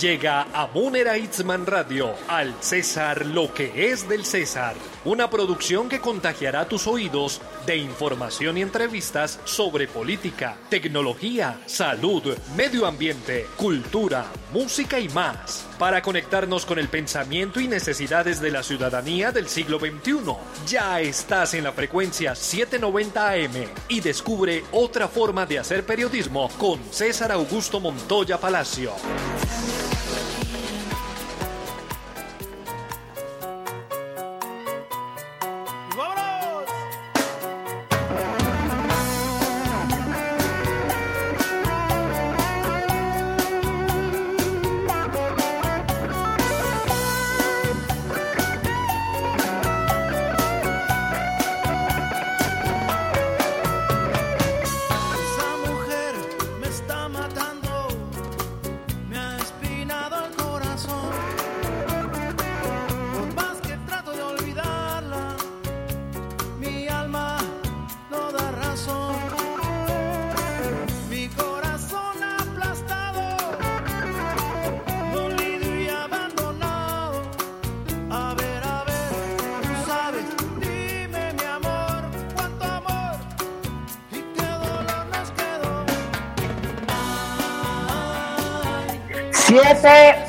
Llega a Munera Itzman Radio, al César lo que es del César, una producción que contagiará tus oídos de información y entrevistas sobre política, tecnología, salud, medio ambiente, cultura, música y más, para conectarnos con el pensamiento y necesidades de la ciudadanía del siglo XXI. Ya estás en la frecuencia 790 AM y descubre otra forma de hacer periodismo con César Augusto Montoya Palacio.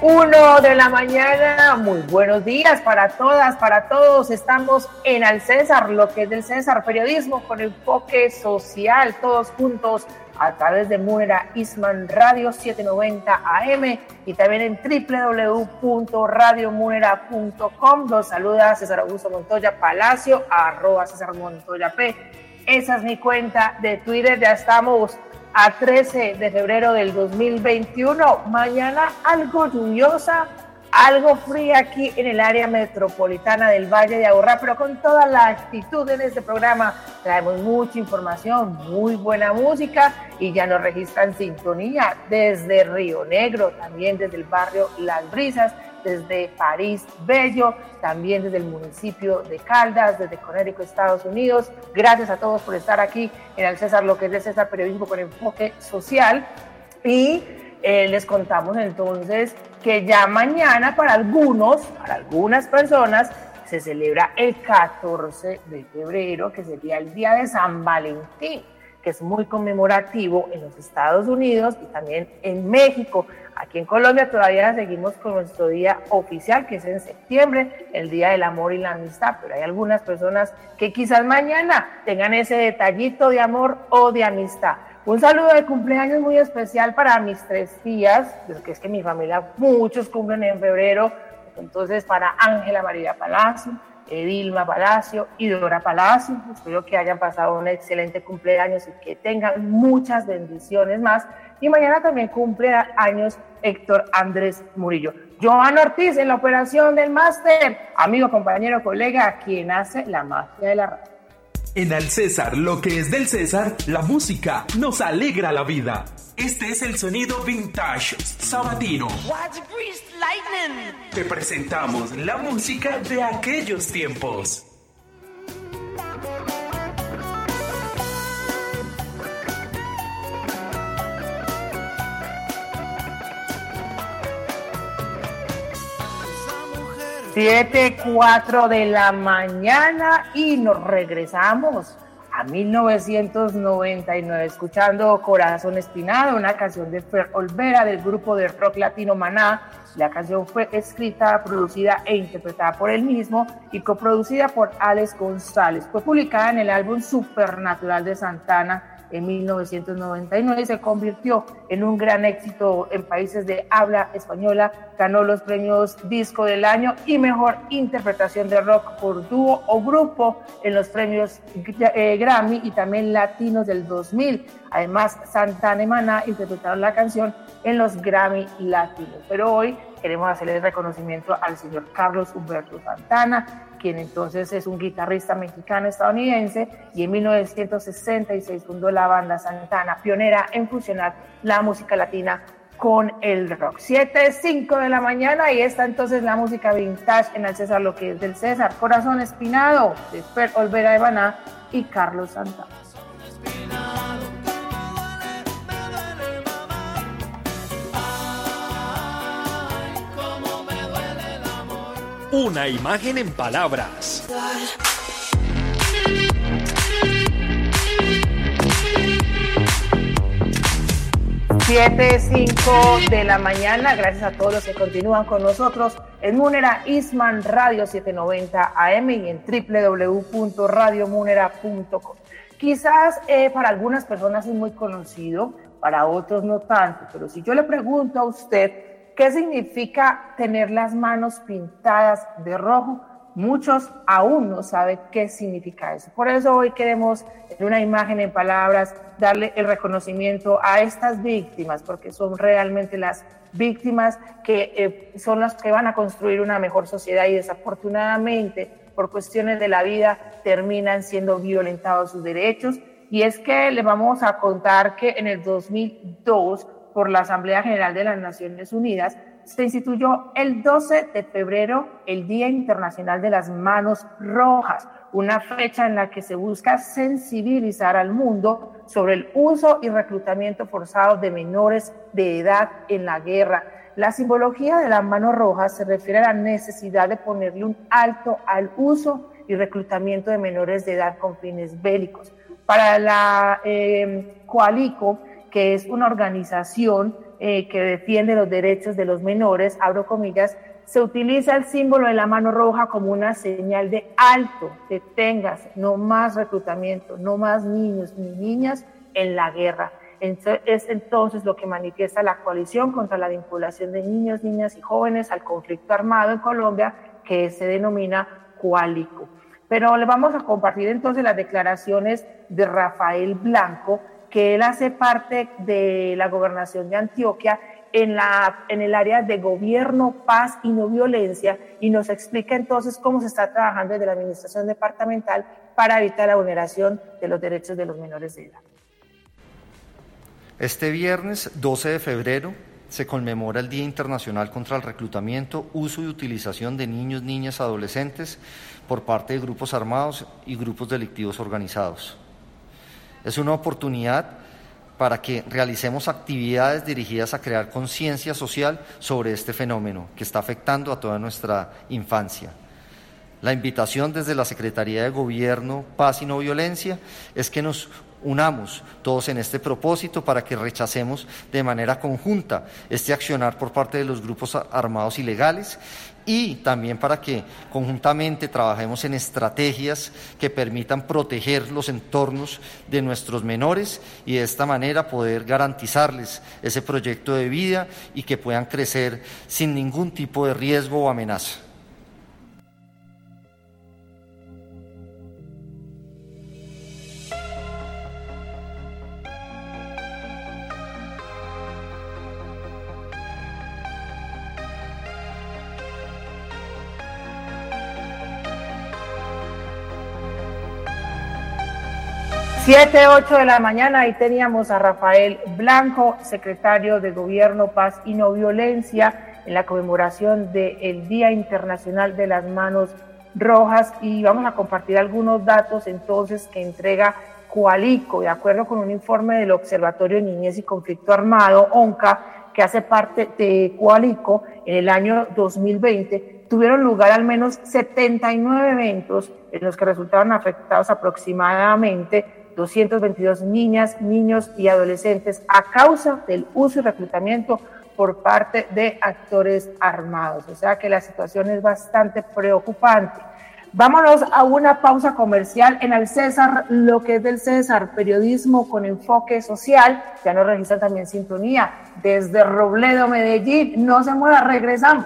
Uno de la mañana. Muy buenos días para todas, para todos. Estamos en Al César, lo que es del César, periodismo con enfoque social, todos juntos a través de Munera Isman Radio 790 AM y también en www.radiomunera.com. Los saluda César Augusto Montoya Palacio, arroba César Montoya P. Esa es mi cuenta de Twitter. Ya estamos a 13 de febrero del 2021. Mañana algo lluviosa, algo fría aquí en el área metropolitana del Valle de Aburrá, pero con toda la actitud en este programa traemos mucha información, muy buena música y ya nos registran sintonía desde Río Negro, también desde el barrio Las Brisas desde París Bello, también desde el municipio de Caldas, desde Conérico, Estados Unidos. Gracias a todos por estar aquí en el César, lo que es de César Periodismo con enfoque social. Y eh, les contamos entonces que ya mañana para algunos, para algunas personas, se celebra el 14 de febrero, que sería el Día de San Valentín que es muy conmemorativo en los Estados Unidos y también en México. Aquí en Colombia todavía seguimos con nuestro día oficial, que es en septiembre, el Día del Amor y la Amistad, pero hay algunas personas que quizás mañana tengan ese detallito de amor o de amistad. Un saludo de cumpleaños muy especial para mis tres tías, porque es que mi familia, muchos cumplen en febrero, entonces para Ángela María Palacio, Edilma Palacio y Dora Palacio. Espero que hayan pasado un excelente cumpleaños y que tengan muchas bendiciones más. Y mañana también cumple años Héctor Andrés Murillo. Joan Ortiz en la operación del máster, amigo, compañero, colega, quien hace la magia de la radio. En Al César, lo que es del César, la música nos alegra la vida. Este es el sonido vintage sabatino. Te presentamos la música de aquellos tiempos. Siete, cuatro de la mañana y nos regresamos a 1999 escuchando Corazón Espinado, una canción de Fer Olvera del grupo de rock latino Maná. La canción fue escrita, producida e interpretada por él mismo y coproducida por Alex González. Fue publicada en el álbum Supernatural de Santana en 1999 y se convirtió en un gran éxito en países de habla española. Ganó los premios Disco del Año y Mejor Interpretación de Rock por dúo o grupo en los premios eh, Grammy y también Latinos del 2000. Además, Santana y Maná interpretaron la canción en los Grammy Latinos. Pero hoy queremos hacerle el reconocimiento al señor Carlos Humberto Santana, quien entonces es un guitarrista mexicano estadounidense y en 1966 fundó la banda Santana, pionera en fusionar la música latina con el rock. 7, 5 de la mañana y está entonces la música vintage en el César, lo que es del César. Corazón Espinado, de Per Olvera de Baná y Carlos Santana. Una imagen en palabras. Siete, cinco de la mañana, gracias a todos los que continúan con nosotros en Munera Isman Radio 790 AM y en www.radiomunera.com. Quizás eh, para algunas personas es muy conocido, para otros no tanto, pero si yo le pregunto a usted ¿Qué significa tener las manos pintadas de rojo? Muchos aún no saben qué significa eso. Por eso hoy queremos, en una imagen, en palabras, darle el reconocimiento a estas víctimas, porque son realmente las víctimas que eh, son las que van a construir una mejor sociedad y desafortunadamente por cuestiones de la vida terminan siendo violentados sus derechos. Y es que le vamos a contar que en el 2002 por la Asamblea General de las Naciones Unidas, se instituyó el 12 de febrero el Día Internacional de las Manos Rojas, una fecha en la que se busca sensibilizar al mundo sobre el uso y reclutamiento forzado de menores de edad en la guerra. La simbología de las manos rojas se refiere a la necesidad de ponerle un alto al uso y reclutamiento de menores de edad con fines bélicos. Para la eh, Coalico, que es una organización eh, que defiende los derechos de los menores, abro comillas, se utiliza el símbolo de la mano roja como una señal de alto, detengas, no más reclutamiento, no más niños ni niñas en la guerra. Es entonces lo que manifiesta la coalición contra la vinculación de niños, niñas y jóvenes al conflicto armado en Colombia, que se denomina Coalico. Pero le vamos a compartir entonces las declaraciones de Rafael Blanco, que él hace parte de la gobernación de Antioquia en, la, en el área de gobierno, paz y no violencia y nos explica entonces cómo se está trabajando desde la administración departamental para evitar la vulneración de los derechos de los menores de edad. Este viernes 12 de febrero se conmemora el Día Internacional contra el Reclutamiento, Uso y Utilización de Niños, Niñas, Adolescentes por parte de grupos armados y grupos delictivos organizados. Es una oportunidad para que realicemos actividades dirigidas a crear conciencia social sobre este fenómeno que está afectando a toda nuestra infancia. La invitación desde la Secretaría de Gobierno, Paz y No Violencia es que nos unamos todos en este propósito para que rechacemos de manera conjunta este accionar por parte de los grupos armados ilegales y también para que conjuntamente trabajemos en estrategias que permitan proteger los entornos de nuestros menores y de esta manera poder garantizarles ese proyecto de vida y que puedan crecer sin ningún tipo de riesgo o amenaza. 7, 8 de la mañana, ahí teníamos a Rafael Blanco, secretario de Gobierno, Paz y No Violencia, en la conmemoración del Día Internacional de las Manos Rojas. Y vamos a compartir algunos datos entonces que entrega Coalico, de acuerdo con un informe del Observatorio de Niñez y Conflicto Armado, ONCA, que hace parte de Coalico, en el año 2020 tuvieron lugar al menos 79 eventos en los que resultaron afectados aproximadamente 222 niñas, niños y adolescentes a causa del uso y reclutamiento por parte de actores armados. O sea que la situación es bastante preocupante. Vámonos a una pausa comercial en el César, lo que es del César, periodismo con enfoque social. Ya nos registra también sintonía desde Robledo, Medellín. No se mueva, regresamos.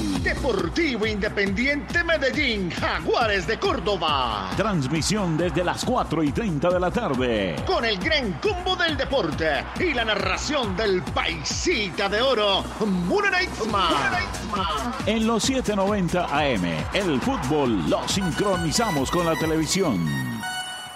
Deportivo Independiente Medellín, Jaguares de Córdoba. Transmisión desde las 4 y 30 de la tarde. Con el gran combo del deporte y la narración del paisita de oro, Muneraizma. En los 7:90 AM, el fútbol lo sincronizamos con la televisión.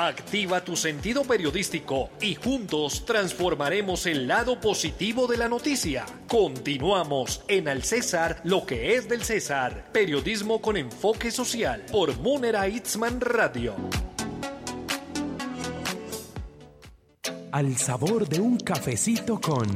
Activa tu sentido periodístico y juntos transformaremos el lado positivo de la noticia. Continuamos en Al César, lo que es del César. Periodismo con enfoque social por Munera Itzman Radio. Al sabor de un cafecito con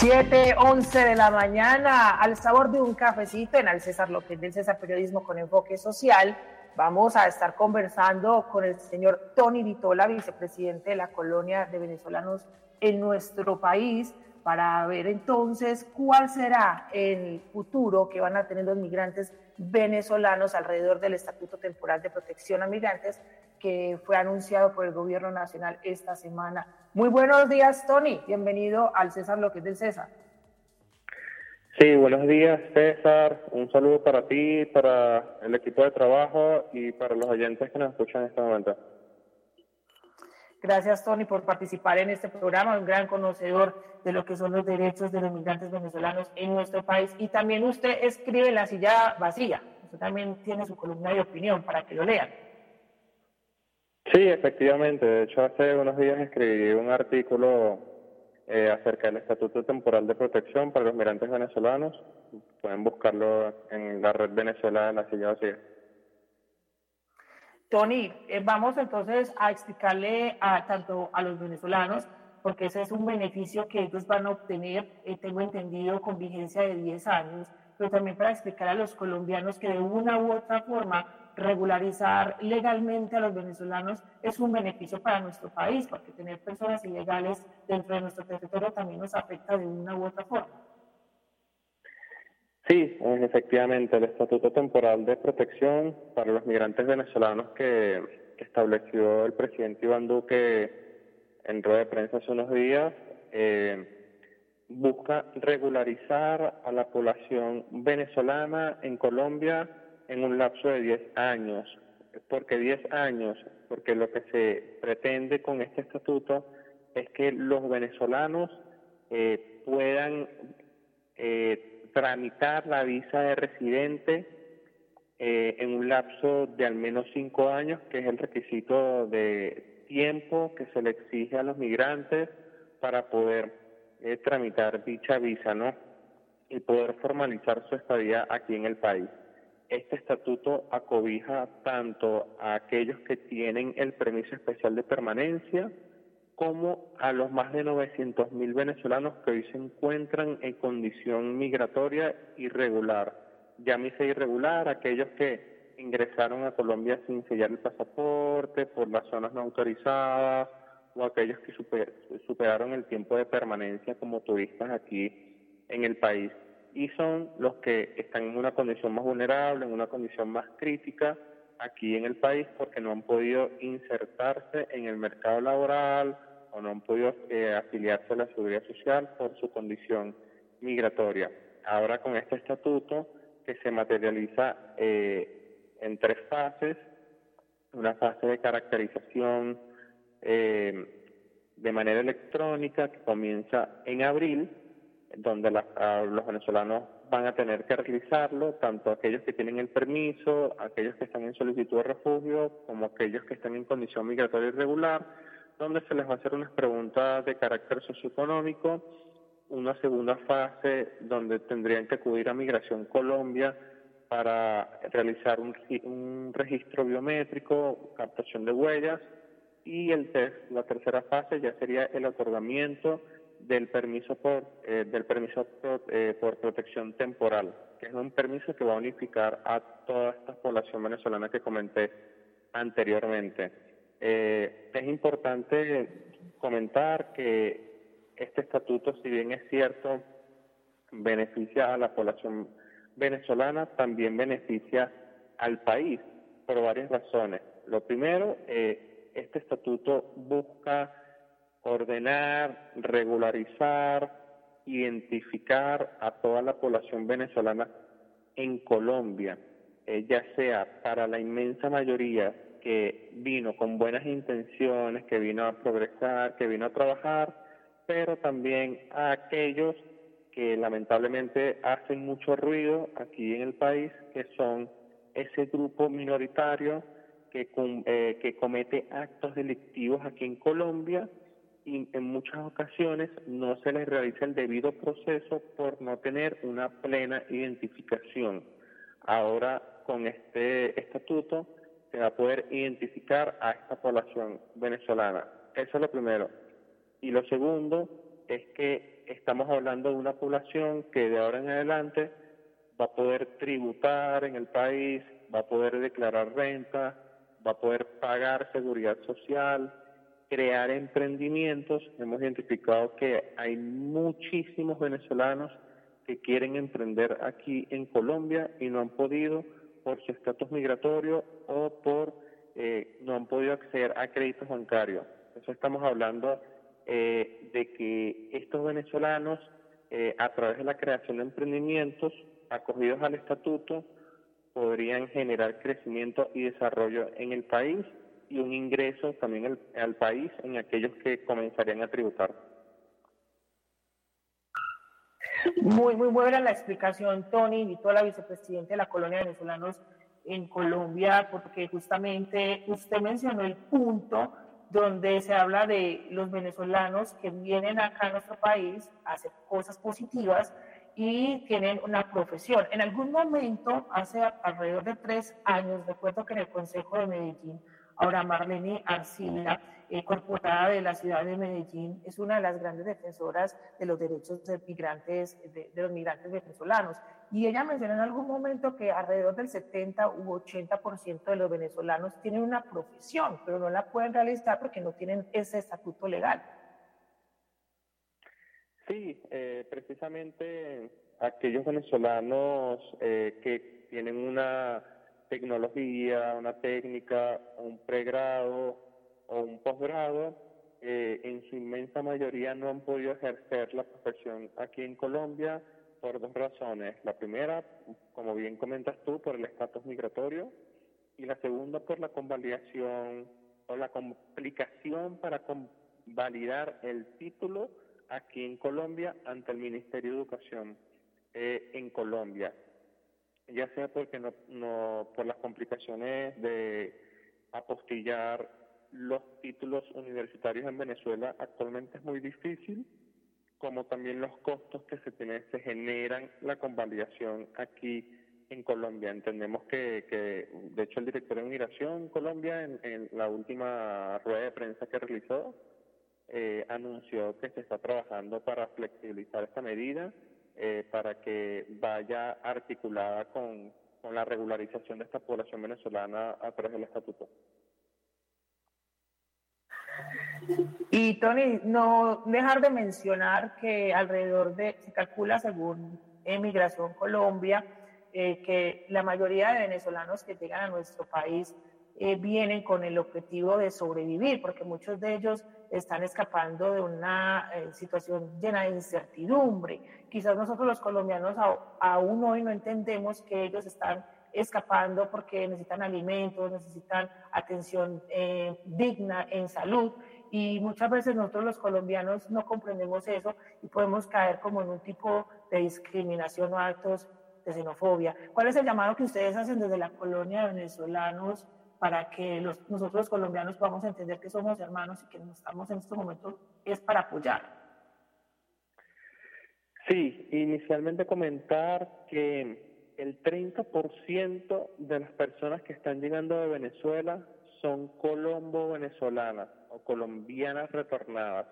7, 11 de la mañana, al sabor de un cafecito en Al César López del César Periodismo con Enfoque Social. Vamos a estar conversando con el señor Tony Vitola, vicepresidente de la colonia de venezolanos en nuestro país, para ver entonces cuál será el futuro que van a tener los migrantes venezolanos alrededor del Estatuto Temporal de Protección a Migrantes que fue anunciado por el Gobierno Nacional esta semana. Muy buenos días, Tony. Bienvenido al César Lo que es del César. Sí, buenos días, César. Un saludo para ti, para el equipo de trabajo y para los oyentes que nos escuchan en este momento. Gracias, Tony, por participar en este programa, un gran conocedor de lo que son los derechos de los migrantes venezolanos en nuestro país. Y también usted escribe La Silla Vacía. Usted también tiene su columna de opinión para que lo lean. Sí, efectivamente. De hecho, hace unos días escribí un artículo eh, acerca del Estatuto Temporal de Protección para los migrantes venezolanos. Pueden buscarlo en la red Venezuela de la Silla Vacía. Tony, eh, vamos entonces a explicarle a tanto a los venezolanos, porque ese es un beneficio que ellos van a obtener, eh, tengo entendido, con vigencia de 10 años, pero también para explicar a los colombianos que de una u otra forma regularizar legalmente a los venezolanos es un beneficio para nuestro país, porque tener personas ilegales dentro de nuestro territorio también nos afecta de una u otra forma. Sí, efectivamente, el Estatuto Temporal de Protección para los migrantes venezolanos que, estableció el presidente Iván Duque en rueda de prensa hace unos días, eh, busca regularizar a la población venezolana en Colombia en un lapso de 10 años. ¿Por qué 10 años? Porque lo que se pretende con este estatuto es que los venezolanos eh, puedan eh, tramitar la visa de residente eh, en un lapso de al menos 5 años, que es el requisito de tiempo que se le exige a los migrantes para poder tramitar dicha visa, ¿no? Y poder formalizar su estadía aquí en el país este estatuto acobija tanto a aquellos que tienen el permiso especial de permanencia como a los más de 900 mil venezolanos que hoy se encuentran en condición migratoria irregular. Llámese irregular aquellos que ingresaron a Colombia sin sellar el pasaporte por las zonas no autorizadas o aquellos que superaron el tiempo de permanencia como turistas aquí en el país y son los que están en una condición más vulnerable, en una condición más crítica aquí en el país porque no han podido insertarse en el mercado laboral o no han podido eh, afiliarse a la seguridad social por su condición migratoria. Ahora con este estatuto que se materializa eh, en tres fases, una fase de caracterización eh, de manera electrónica que comienza en abril, donde los venezolanos van a tener que realizarlo, tanto aquellos que tienen el permiso, aquellos que están en solicitud de refugio, como aquellos que están en condición migratoria irregular, donde se les va a hacer unas preguntas de carácter socioeconómico, una segunda fase donde tendrían que acudir a Migración Colombia para realizar un, un registro biométrico, captación de huellas, y el la tercera fase ya sería el otorgamiento del permiso por eh, del permiso eh, por, protección temporal, que es un permiso que va a unificar a toda esta población venezolana que comenté anteriormente. Eh, es importante comentar que este estatuto, si bien es cierto, beneficia a la población venezolana, también beneficia al país por varias razones. Lo primero, este estatuto busca ordenar, regularizar, identificar a toda la población venezolana en Colombia, ya sea para la inmensa mayoría que vino con buenas intenciones, que vino a progresar, que vino a trabajar, pero también a aquellos que lamentablemente hacen mucho ruido aquí en el país, que son ese grupo minoritario que, eh, que comete actos delictivos aquí en Colombia y en muchas ocasiones no se les realiza el debido proceso por no tener una plena identificación. Ahora, con este estatuto, se va a poder identificar a esta población venezolana. Eso es lo primero. Y lo segundo es que estamos hablando de una población que de ahora en adelante va a poder tributar en el país, va a poder declarar renta, va a poder pagar seguridad social, crear emprendimientos. Hemos identificado que hay muchísimos venezolanos que quieren emprender aquí en Colombia y no han podido por su estatus migratorio o por eh, no han podido acceder a créditos bancarios. Eso estamos hablando eh, de que estos venezolanos, eh, a través de la creación de emprendimientos acogidos al estatuto, podrían generar crecimiento y desarrollo en el país y un ingreso también al, país en aquellos que comenzarían a tributar. Muy, muy buena la explicación, Tony. Invito a la vicepresidenta de la colonia de venezolanos en Colombia, porque justamente usted mencionó el punto donde se habla de los venezolanos que vienen acá a nuestro país a hacer cosas positivas y tienen una profesión. En algún momento, hace alrededor de tres años, recuerdo que en el Consejo de Medellín, ahora Marlene Arcila, eh, corporada de la ciudad de Medellín, es una de las grandes defensoras de los derechos de, migrantes, de, los migrantes venezolanos. Y ella mencionó en algún momento que alrededor del 70 u 80% de los venezolanos tienen una profesión, pero no la pueden realizar porque no tienen ese estatuto legal. Sí, eh, precisamente aquellos venezolanos eh, que tienen una tecnología, una técnica, un pregrado o un posgrado, eh, en su inmensa mayoría no han podido ejercer la profesión aquí en Colombia por dos razones. La primera, como bien comentas tú, por el estatus migratorio y la segunda por la convalidación o la complicación para convalidar el título aquí en Colombia ante el Ministerio de Educación eh, en Colombia, ya sea porque no, no por las complicaciones de apostillar los títulos universitarios en Venezuela actualmente es muy difícil, como también los costos que se tienen, se generan la convalidación aquí en Colombia. Entendemos que, que de hecho, el director de Migración Colombia, en, en la última rueda de prensa que realizó, eh, anunció que se está trabajando para flexibilizar esta medida eh, para que vaya articulada con, la regularización de esta población venezolana a través del estatuto. Y Tony, no dejar de mencionar que alrededor de, se calcula según Emigración Colombia, eh, que la mayoría de venezolanos que llegan a nuestro país eh, vienen con el objetivo de sobrevivir, porque muchos de ellos están escapando de una eh, situación llena de incertidumbre. Quizás nosotros los colombianos aún hoy no entendemos que ellos están escapando porque necesitan alimentos, necesitan atención eh, digna en salud y muchas veces nosotros los colombianos no comprendemos eso y podemos caer como en un tipo de discriminación o actos de xenofobia. ¿Cuál es el llamado que ustedes hacen desde la colonia de venezolanos para que nosotros los colombianos podamos entender que somos hermanos y que estamos en estos momentos es para apoyar? Sí, inicialmente comentar que el 30% de las personas que están llegando de Venezuela son colombo-venezolanas o colombianas retornadas.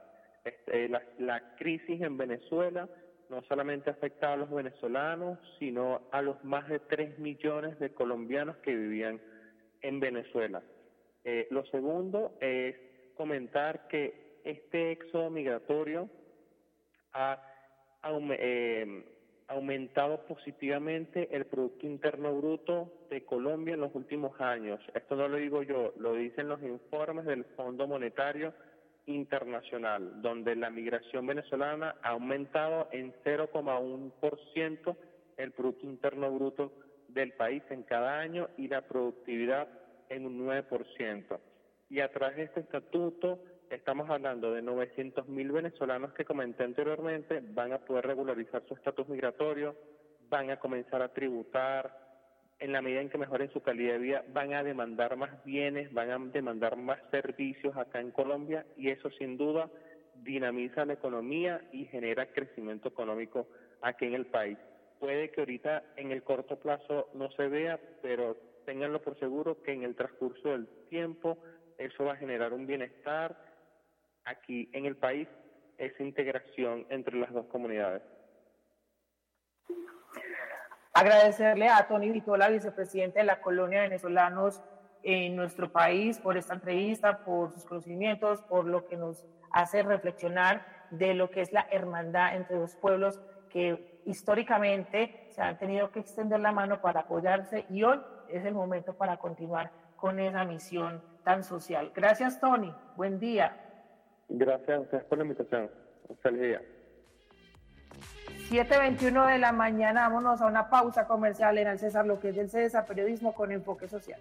Este, la, la, crisis en Venezuela no solamente afecta a los venezolanos, sino a los más de 3 millones de colombianos que vivían en Venezuela. Eh, lo segundo es comentar que este éxodo migratorio ha eh, aumentado positivamente el Producto Interno Bruto de Colombia en los últimos años. Esto no lo digo yo, lo dicen los informes del Fondo Monetario Internacional, donde la migración venezolana ha aumentado en 0,1% el Producto Interno Bruto del país en cada año y la productividad en un 9%. Y a través de este estatuto estamos hablando de 900 mil venezolanos que comenté anteriormente, van a poder regularizar su estatus migratorio, van a comenzar a tributar, en la medida en que mejoren su calidad de vida, van a demandar más bienes, van a demandar más servicios acá en Colombia y eso sin duda dinamiza la economía y genera crecimiento económico aquí en el país. Puede que ahorita en el corto plazo no se vea, pero ténganlo por seguro que en el transcurso del tiempo eso va a generar un bienestar aquí en el país, esa integración entre las dos comunidades. Agradecerle a Tony Vitola, vicepresidente de la colonia de venezolanos en nuestro país, por esta entrevista, por sus conocimientos, por lo que nos hace reflexionar de lo que es la hermandad entre dos pueblos que históricamente se han tenido que extender la mano para apoyarse y hoy es el momento para continuar con esa misión tan social. Gracias, Tony. Buen día. Gracias a ustedes por la invitación. Feliz día. 7.21 de la mañana, vámonos a una pausa comercial en el César, lo que es del César, periodismo con enfoque social.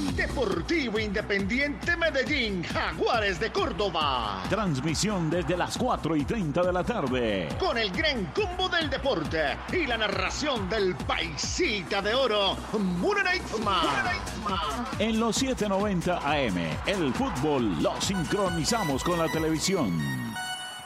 Deportivo Independiente Medellín, Jaguares de Córdoba. Transmisión desde las 4 y 30 de la tarde. Con el gran combo del deporte y la narración del paisita de oro, Muneraitma. En los 790 AM, el fútbol lo sincronizamos con la televisión.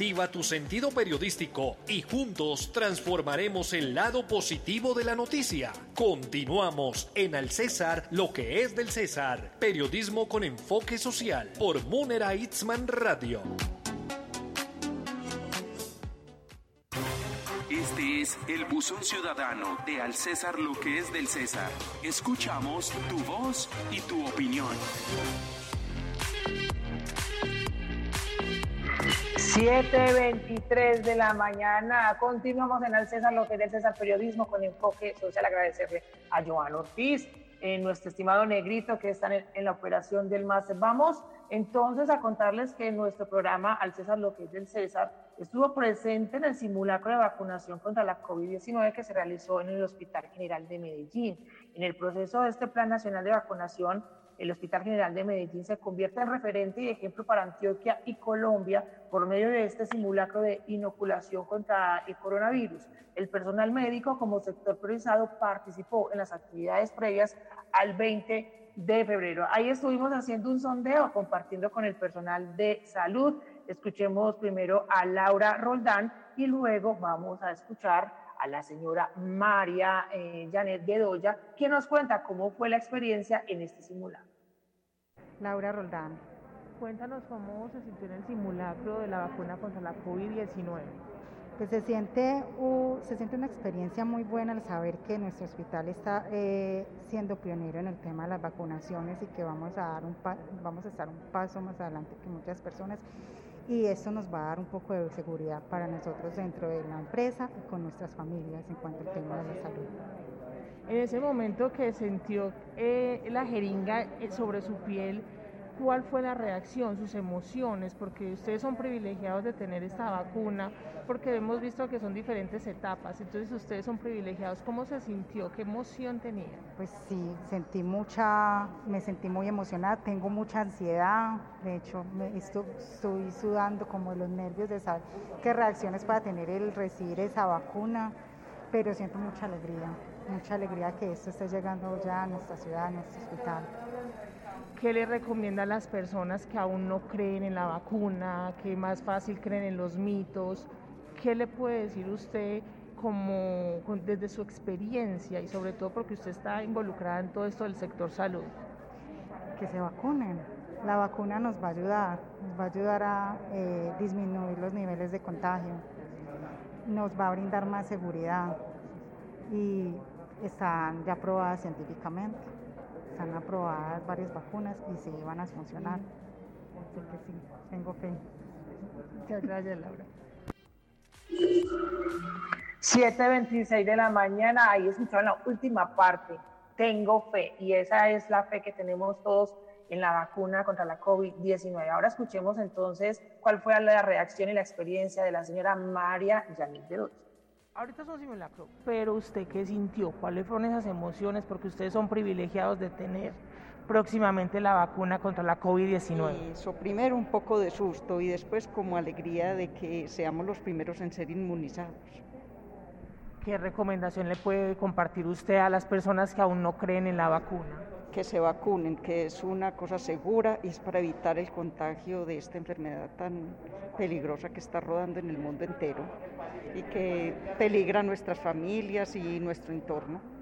Activa tu sentido periodístico y juntos transformaremos el lado positivo de la noticia. Continuamos en Al César, lo que es del César. Periodismo con enfoque social por Munera Itzman Radio. Este es el buzón ciudadano de Al César, lo que es del César. Escuchamos tu voz y tu opinión. 7.23 de la mañana. Continuamos en el César, lo que es del César Periodismo con enfoque social. Agradecerle a Joan Ortiz, en nuestro estimado Negrito, que está en, la operación del máster. Vamos entonces a contarles que nuestro programa Al César, lo que es del César, estuvo presente en el simulacro de vacunación contra la COVID-19 que se realizó en el Hospital General de Medellín. En el proceso de este Plan Nacional de Vacunación, el Hospital General de Medellín se convierte en referente y ejemplo para Antioquia y Colombia por medio de este simulacro de inoculación contra el coronavirus. El personal médico como sector priorizado participó en las actividades previas al 20 de febrero. Ahí estuvimos haciendo un sondeo, compartiendo con el personal de salud. Escuchemos primero a Laura Roldán y luego vamos a escuchar a la señora María eh, Janet Bedoya, quien nos cuenta cómo fue la experiencia en este simulacro. Laura Roldán. Cuéntanos cómo se sintió en el simulacro de la vacuna contra la COVID-19. Pues se siente, se siente una experiencia muy buena al saber que nuestro hospital está eh, siendo pionero en el tema de las vacunaciones y que vamos a, dar un vamos a estar un paso más adelante que muchas personas y esto nos va a dar un poco de seguridad para nosotros dentro de la empresa y con nuestras familias en cuanto al tema de la salud. En ese momento que sintió eh, la jeringa eh, sobre su piel, cuál fue la reacción, sus emociones, porque ustedes son privilegiados de tener esta vacuna, porque hemos visto que son diferentes etapas, entonces ustedes son privilegiados, ¿cómo se sintió? ¿Qué emoción tenía? Pues sí, sentí mucha, me sentí muy emocionada, tengo mucha ansiedad, de hecho estoy, sudando como los nervios de saber qué reacciones para tener el recibir esa vacuna, pero siento mucha alegría, mucha alegría que esto esté llegando ya a nuestra ciudad, a nuestro hospital. ¿Qué le recomienda a las personas que aún no creen en la vacuna, que más fácil creen en los mitos? ¿Qué le puede decir usted como desde su experiencia y sobre todo porque usted está involucrada en todo esto del sector salud? Que se vacunen. La vacuna nos va a ayudar, nos va a ayudar a eh, disminuir los niveles de contagio, nos va a brindar más seguridad y están ya probadas científicamente están aprobadas varias vacunas y sí van a funcionar. Así que sí, tengo fe. Muchas gracias, Laura. 7.26 de la mañana, ahí escucharon la última parte. Tengo fe y esa es la fe que tenemos todos en la vacuna contra la COVID-19. Ahora escuchemos entonces cuál fue la reacción y la experiencia de la señora María Yanil de Ahorita son simulacro, pero usted qué sintió, cuáles fueron esas emociones, porque ustedes son privilegiados de tener próximamente la vacuna contra la COVID-19. Eso, primero un poco de susto y después como alegría de que seamos los primeros en ser inmunizados. ¿Qué recomendación le puede compartir usted a las personas que aún no creen en la vacuna? Que se vacunen, que es una cosa segura y es para evitar el contagio de esta enfermedad tan peligrosa que está rodando en el mundo entero y que peligra nuestras familias y nuestro entorno.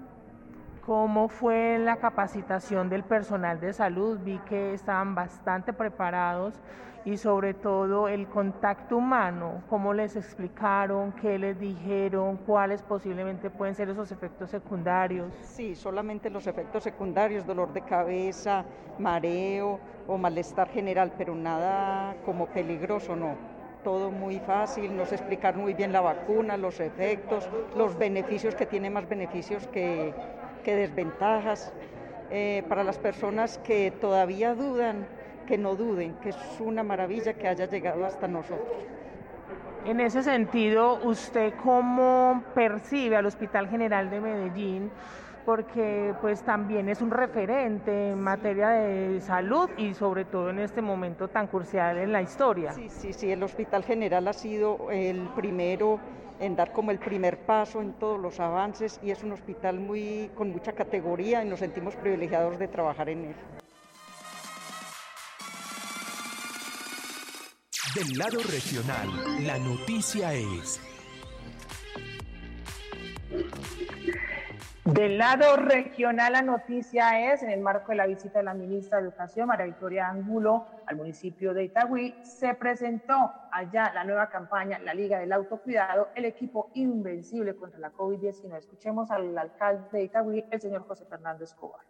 ¿Cómo fue la capacitación del personal de salud? Vi que estaban bastante preparados y sobre todo el contacto humano, cómo les explicaron, qué les dijeron, cuáles posiblemente pueden ser esos efectos secundarios. Sí, solamente los efectos secundarios, dolor de cabeza, mareo o malestar general, pero nada como peligroso, no todo muy fácil, nos explicaron muy bien la vacuna, los efectos, los beneficios que tiene más beneficios que, desventajas. Eh, para las personas que todavía dudan, que no duden, que es una maravilla que haya llegado hasta nosotros. En ese sentido, ¿usted cómo percibe al Hospital General de Medellín? porque pues también es un referente en materia de salud y sobre todo en este momento tan crucial en la historia. Sí, sí, sí, el Hospital General ha sido el primero en dar como el primer paso en todos los avances y es un hospital muy con mucha categoría y nos sentimos privilegiados de trabajar en él. Del lado regional, la noticia es del lado regional, la noticia es, en el marco de la visita de la ministra de Educación, María Victoria Angulo, al municipio de Itagüí, se presentó allá la nueva campaña, la Liga del Autocuidado, el equipo invencible contra la COVID-19. Escuchemos al alcalde de Itagüí, el señor José Fernando Escobar.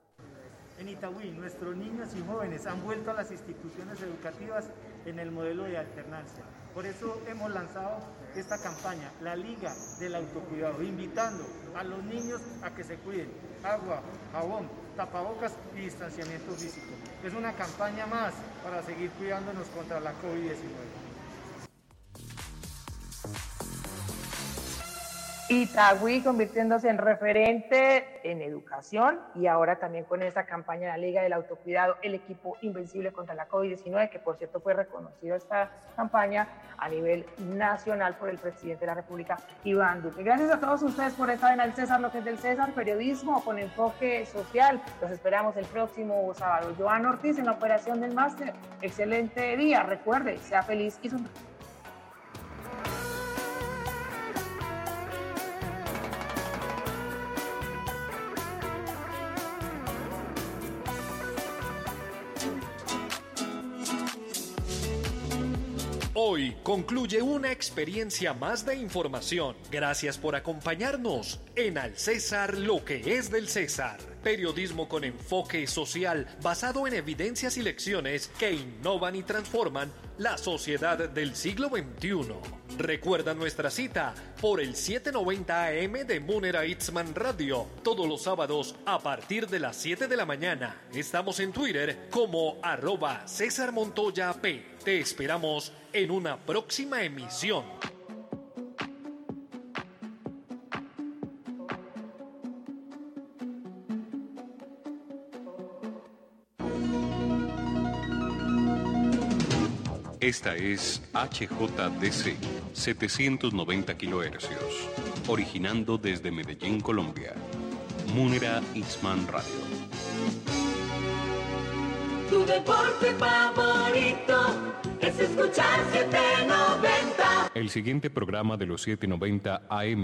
En Itagüí, nuestros niños y jóvenes han vuelto a las instituciones educativas en el modelo de alternancia. Por eso hemos lanzado esta campaña, la Liga del Autocuidado, invitando a los niños a que se cuiden. Agua, jabón, tapabocas y distanciamiento físico. Es una campaña más para seguir cuidándonos contra la COVID-19. Itagüí convirtiéndose en referente en educación y ahora también con esta campaña de la Liga del Autocuidado, el equipo invencible contra la COVID-19, que por cierto fue reconocido esta campaña a nivel nacional por el presidente de la República, Iván Duque. Gracias a todos ustedes por estar en el César, lo que es del César, periodismo con enfoque social. Los esperamos el próximo sábado. Joan Ortiz en la operación del máster. Excelente día. Recuerde, sea feliz y sonríe. Concluye una experiencia más de información. Gracias por acompañarnos en Al César lo que es del César. Periodismo con enfoque social basado en evidencias y lecciones que innovan y transforman la sociedad del siglo XXI. Recuerda nuestra cita por el 790 AM de Munera Itzman Radio, todos los sábados a partir de las 7 de la mañana. Estamos en Twitter como arroba César Montoya P. Te esperamos en una próxima emisión. Esta es HJDC 790 kHz, originando desde Medellín, Colombia. Munera Isman Radio. Tu deporte favorito es escuchar 790. El siguiente programa de los 790 AM